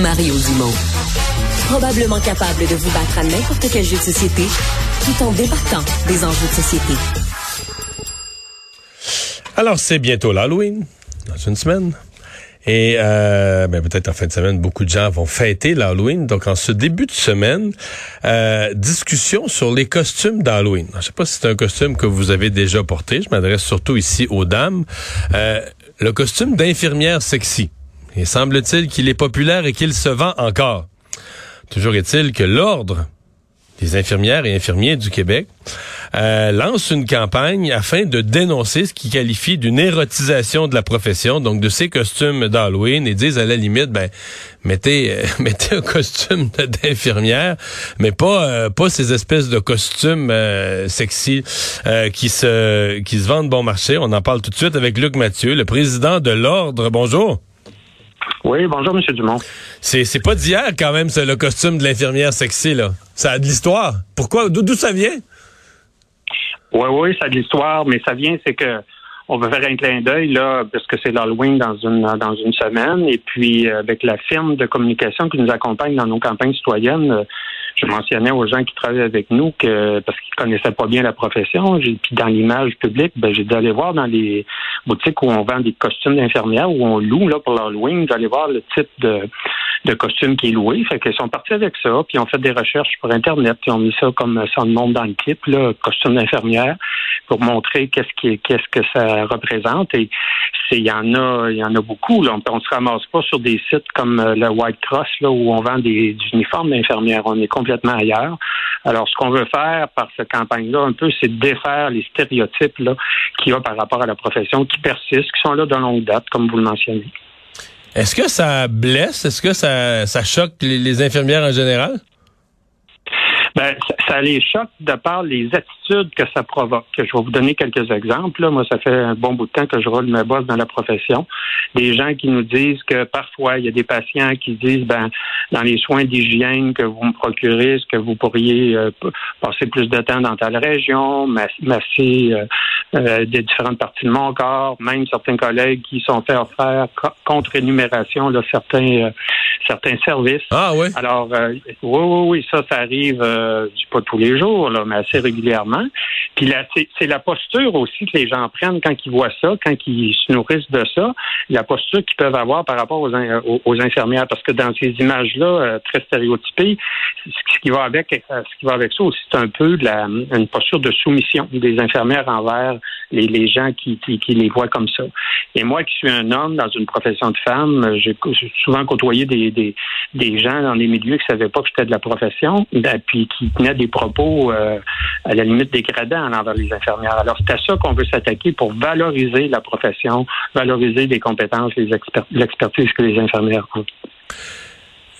Mario Dumont. Probablement capable de vous battre à n'importe quel jeu de société tout en débattant des enjeux de société. Alors, c'est bientôt l'Halloween, dans une semaine. Et euh, ben peut-être en fin de semaine, beaucoup de gens vont fêter l'Halloween. Donc, en ce début de semaine, euh, discussion sur les costumes d'Halloween. Je sais pas si c'est un costume que vous avez déjà porté. Je m'adresse surtout ici aux dames. Euh, le costume d'infirmière sexy. Il semble-t-il qu'il est populaire et qu'il se vend encore. Toujours est-il que l'Ordre des infirmières et infirmiers du Québec euh, lance une campagne afin de dénoncer ce qu'il qualifie d'une érotisation de la profession, donc de ces costumes d'Halloween, et disent à la limite, ben mettez euh, mettez un costume d'infirmière, mais pas euh, pas ces espèces de costumes sexy qui se qui se vendent bon marché. On en parle tout de suite avec Luc Mathieu, le président de l'ordre. Bonjour. Oui, bonjour, M. Dumont. C'est, c'est pas d'hier, quand même, c'est le costume de l'infirmière sexy, là. Ça a de l'histoire. Pourquoi? D'où, ça vient? Oui, oui, ça a de l'histoire, mais ça vient, c'est que on va faire un clin d'œil, là, parce que c'est l'Halloween dans une, dans une semaine. Et puis, euh, avec la firme de communication qui nous accompagne dans nos campagnes citoyennes, euh, je mentionnais aux gens qui travaillent avec nous que parce qu'ils connaissaient pas bien la profession, puis dans l'image publique, ben j'ai dû aller voir dans les boutiques où on vend des costumes d'infirmières où on loue là pour l'Halloween, d'aller voir le type de de costume qui est loué. Fait qu'ils sont partis avec ça, puis ont fait des recherches sur Internet, puis ont mis ça comme ça monde dans le clip, là, costume d'infirmière, pour montrer qu'est-ce qui qu'est-ce que ça représente. Et il y en a il y en a beaucoup. Là. On, ne se ramasse pas sur des sites comme euh, le White Cross là, où on vend des, uniformes d'infirmières. On est complètement ailleurs. Alors, ce qu'on veut faire par cette campagne-là, un peu, c'est défaire les stéréotypes qu'il y a par rapport à la profession qui persistent, qui sont là de longue date, comme vous le mentionnez. Est-ce que ça blesse? Est-ce que ça, ça choque les infirmières en général? Ben, ça, les choque de par les attitudes que ça provoque. Je vais vous donner quelques exemples. Moi, ça fait un bon bout de temps que je roule ma bosse dans la profession. Des gens qui nous disent que parfois, il y a des patients qui disent, ben, dans les soins d'hygiène que vous me procurez, est-ce que vous pourriez euh, passer plus de temps dans telle région, masser euh, euh, des différentes parties de mon corps, même certains collègues qui sont fait offrir contre énumération là, certains certains services. Ah oui. Alors oui, oui, oui, ça, ça arrive euh, pas tous les jours, là, mais assez régulièrement. Puis c'est la posture aussi que les gens prennent quand ils voient ça, quand ils se nourrissent de ça, la posture qu'ils peuvent avoir par rapport aux, infirmières. Parce que dans ces images-là, euh, très stéréotypées, ce qui va avec euh, ce qui va avec ça aussi, c'est un peu une posture de soumission des infirmières envers les, gens qui, les voient comme ça. Et moi qui suis un homme dans une profession de femme, j'ai souvent côtoyé des, gens dans des milieux qui savaient pas que j'étais de la profession, puis qui tenaient des propos euh, à la limite dégradants envers les infirmières. Alors, c'est à ça qu'on veut s'attaquer pour valoriser la profession, valoriser les compétences, les l'expertise que les infirmières ont.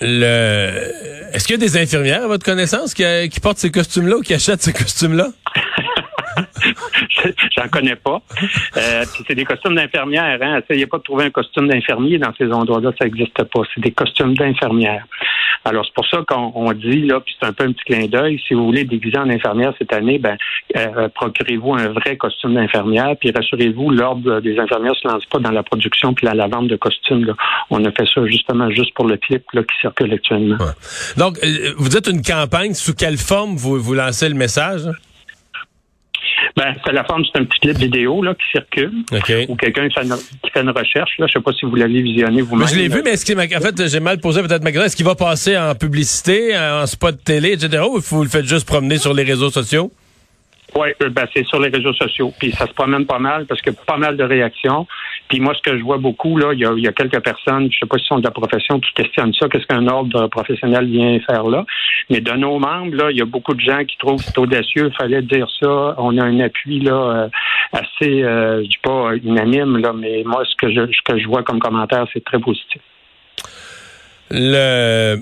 Le... Est-ce qu'il y a des infirmières, à votre connaissance, qui, qui portent ces costumes-là ou qui achètent ces costumes-là? J'en connais pas. Euh, c'est des costumes d'infirmières. Hein. Essayez pas de trouver un costume d'infirmier dans ces endroits-là, ça n'existe pas. C'est des costumes d'infirmières. Alors, c'est pour ça qu'on dit, là, puis c'est un peu un petit clin d'œil, si vous voulez déguiser en infirmière cette année, ben, euh, procurez-vous un vrai costume d'infirmière, puis rassurez-vous, l'Ordre des infirmières ne se lance pas dans la production puis la, vente de costumes. Là. On a fait ça justement juste pour le clip là, qui circule actuellement. Donc, euh, vous êtes une campagne, sous quelle forme vous, vous lancez le message? Ben, c'est la forme, c'est un petit clip vidéo là, qui circule. Ou quelqu'un qui, fait une recherche. Là. Je sais pas si vous l'avez visionné vous-même. Je l'ai vu, mais est-ce qu'il, en fait, j'ai mal posé peut-être ma question. Est-ce qu'il va passer en publicité, en spot télé, etc., ou vous le faites juste promener sur les réseaux sociaux? Oui, euh, ben, c'est sur les réseaux sociaux. Puis ça se promène pas mal parce a pas mal de réactions. Puis moi, ce que je vois beaucoup, là, il y a, y a quelques personnes, je sais pas si sont de la profession, qui questionnent ça, qu'est-ce qu'un ordre professionnel vient faire là. Mais de nos membres, là, il y a beaucoup de gens qui trouvent que c'est audacieux, il fallait dire ça. On a un appui là euh, assez, euh, je dis pas unanime, là, mais moi, ce que je, ce que je vois comme commentaire, c'est très positif. le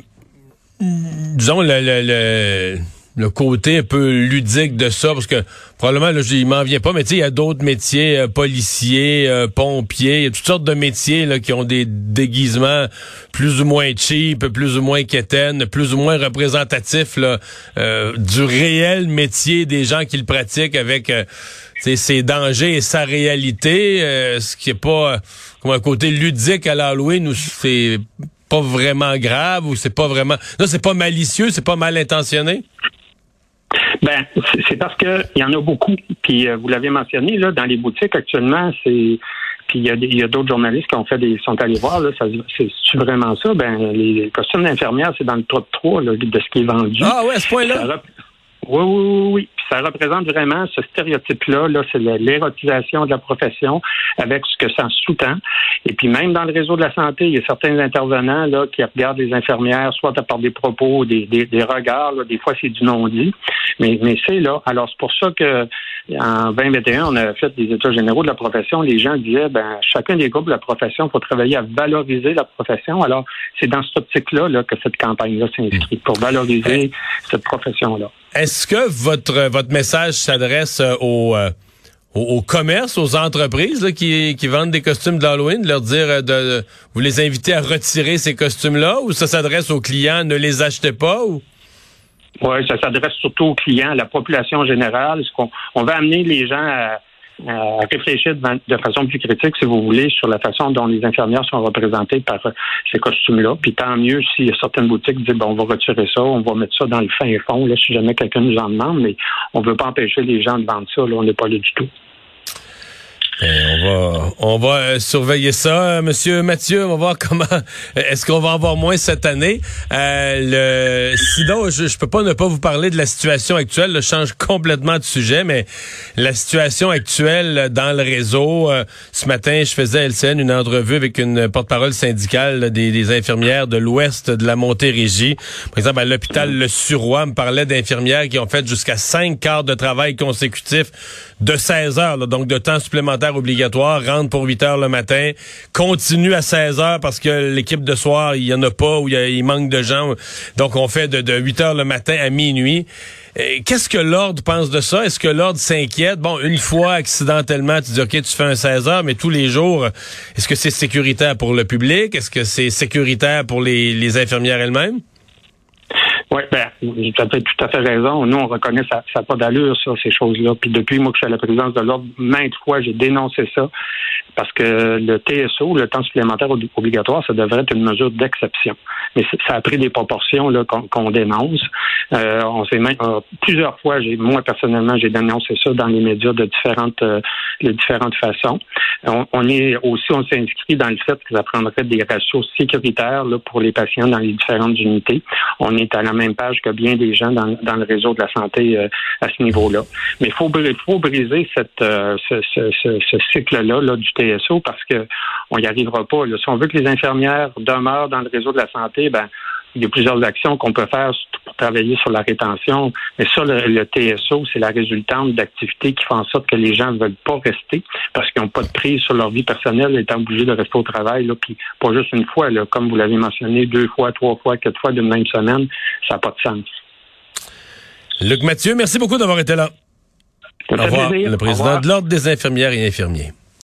disons le, le, le le côté un peu ludique de ça, parce que probablement, là, il m'en vient pas, mais tu sais, il y a d'autres métiers, euh, policiers, euh, pompiers, il y a toutes sortes de métiers là, qui ont des déguisements plus ou moins cheap, plus ou moins quétaines, plus ou moins représentatifs euh, du réel métier des gens qui le pratiquent avec ses dangers et sa réalité, ce qui est pas comme un côté ludique à l'Halloween où c'est pas vraiment grave ou c'est pas vraiment... Non, c'est pas malicieux, c'est pas mal intentionné? Ben, c'est parce que il y en a beaucoup. Puis euh, vous l'avez mentionné là, dans les boutiques actuellement, c'est puis il y a, d'autres journalistes qui ont fait des sont allés voir là, c'est vraiment ça? Ben les, costumes d'infirmière, c'est dans le top 3 là, de ce qui est vendu. Ah ouais, à ce point-là? Oui, oui, oui, Puis ça représente vraiment ce stéréotype-là. Là, c'est l'érotisation de la profession avec ce que ça sous-tend. Et puis même dans le réseau de la santé, il y a certains intervenants là qui regardent les infirmières, soit par des propos, des, des, des regards. des fois, c'est du non-dit. Mais, mais c'est là. Alors c'est pour ça que en 2021, on a fait des états généraux de la profession. Les gens disaient, ben, chacun des groupes de la profession, il faut travailler à valoriser la profession. Alors, c'est dans cette optique-là là, que cette campagne-là s'inscrit, pour valoriser cette profession-là. Est-ce que votre, votre message s'adresse euh, au, euh, au, commerce, aux entreprises qui, qui vendent des costumes d'Halloween, de leur dire euh, de, vous les invitez à retirer ces costumes-là, ou ça s'adresse aux clients, ne les achetez pas, ou? Oui, ça s'adresse surtout aux clients, à la population générale. ce qu'on on va amener les gens à, réfléchir de, façon plus critique, si vous voulez, sur la façon dont les infirmières sont représentées par ces costumes-là. Puis tant mieux s'il y a certaines boutiques disent bon, on va retirer ça, on va mettre ça dans le fin fond, là, si jamais quelqu'un nous en demande, mais on ne veut pas empêcher les gens de vendre ça, là, on n'est pas là du tout. Ben, on va, on va euh, surveiller ça, euh, Monsieur Mathieu. On va voir comment. Est-ce qu'on va en avoir moins cette année? Euh, le, Sinon, je, je peux pas ne pas vous parler de la situation actuelle. Je change complètement de sujet, mais la situation actuelle dans le réseau. ce matin, je faisais à LCN une entrevue avec une porte-parole syndicale des, des, infirmières de l'Ouest de la Montérégie. Par exemple, à l'hôpital Le Suroy, me parlait d'infirmières qui ont fait jusqu'à cinq quarts de travail consécutifs de 16 heures, donc de temps supplémentaire obligatoire, rentre pour 8 heures le matin, continue à 16 heures parce que l'équipe de soir, il y en a pas ou il, manque de gens. Donc, on fait de, 8 heures le matin à minuit. Qu'est-ce que l'ordre pense de ça? Est-ce que l'ordre s'inquiète? Bon, une fois accidentellement, tu dis, OK, tu fais un 16 heures, mais tous les jours, est-ce que c'est sécuritaire pour le public? Est-ce que c'est sécuritaire pour les infirmières elles-mêmes? Oui, ben, as tout à fait raison. Nous, on reconnaît ça n'a pas d'allure, ça, ces choses-là. Puis depuis, moi, que je suis à la présidence de l'ordre, maintes fois, j'ai dénoncé ça. Parce que le TSO, le temps supplémentaire obligatoire, ça devrait être une mesure d'exception. Mais ça a pris des proportions là qu'on dénonce. Euh, on s'est même euh, plusieurs fois, j'ai moi personnellement, j'ai dénoncé ça dans les médias de différentes euh, de différentes façons. On, on est aussi, on s'est inscrit dans le fait que ça prendrait des ratios sécuritaires là, pour les patients dans les différentes unités. On est à la même page que bien des gens dans, dans le réseau de la santé euh, à ce niveau-là. Mais il faut, faut briser cette, euh, ce, cycle-là là, du TSO parce que on n'y arrivera pas. Si on veut que les infirmières demeurent dans le réseau de la santé, ben il y a plusieurs actions qu'on peut faire pour travailler sur la rétention. Mais ça, le, TSO, c'est la résultante d'activités qui font en sorte que les gens ne veulent pas rester parce qu'ils n'ont pas de prise sur leur vie personnelle, étant obligés de rester au travail. Là, puis pas juste une fois, là, comme vous l'avez mentionné, deux fois, trois fois, quatre fois d'une même semaine, ça n'a pas de sens. Luc Mathieu, merci beaucoup d'avoir été là. Au revoir. Le président de l'Ordre des infirmières et infirmiers.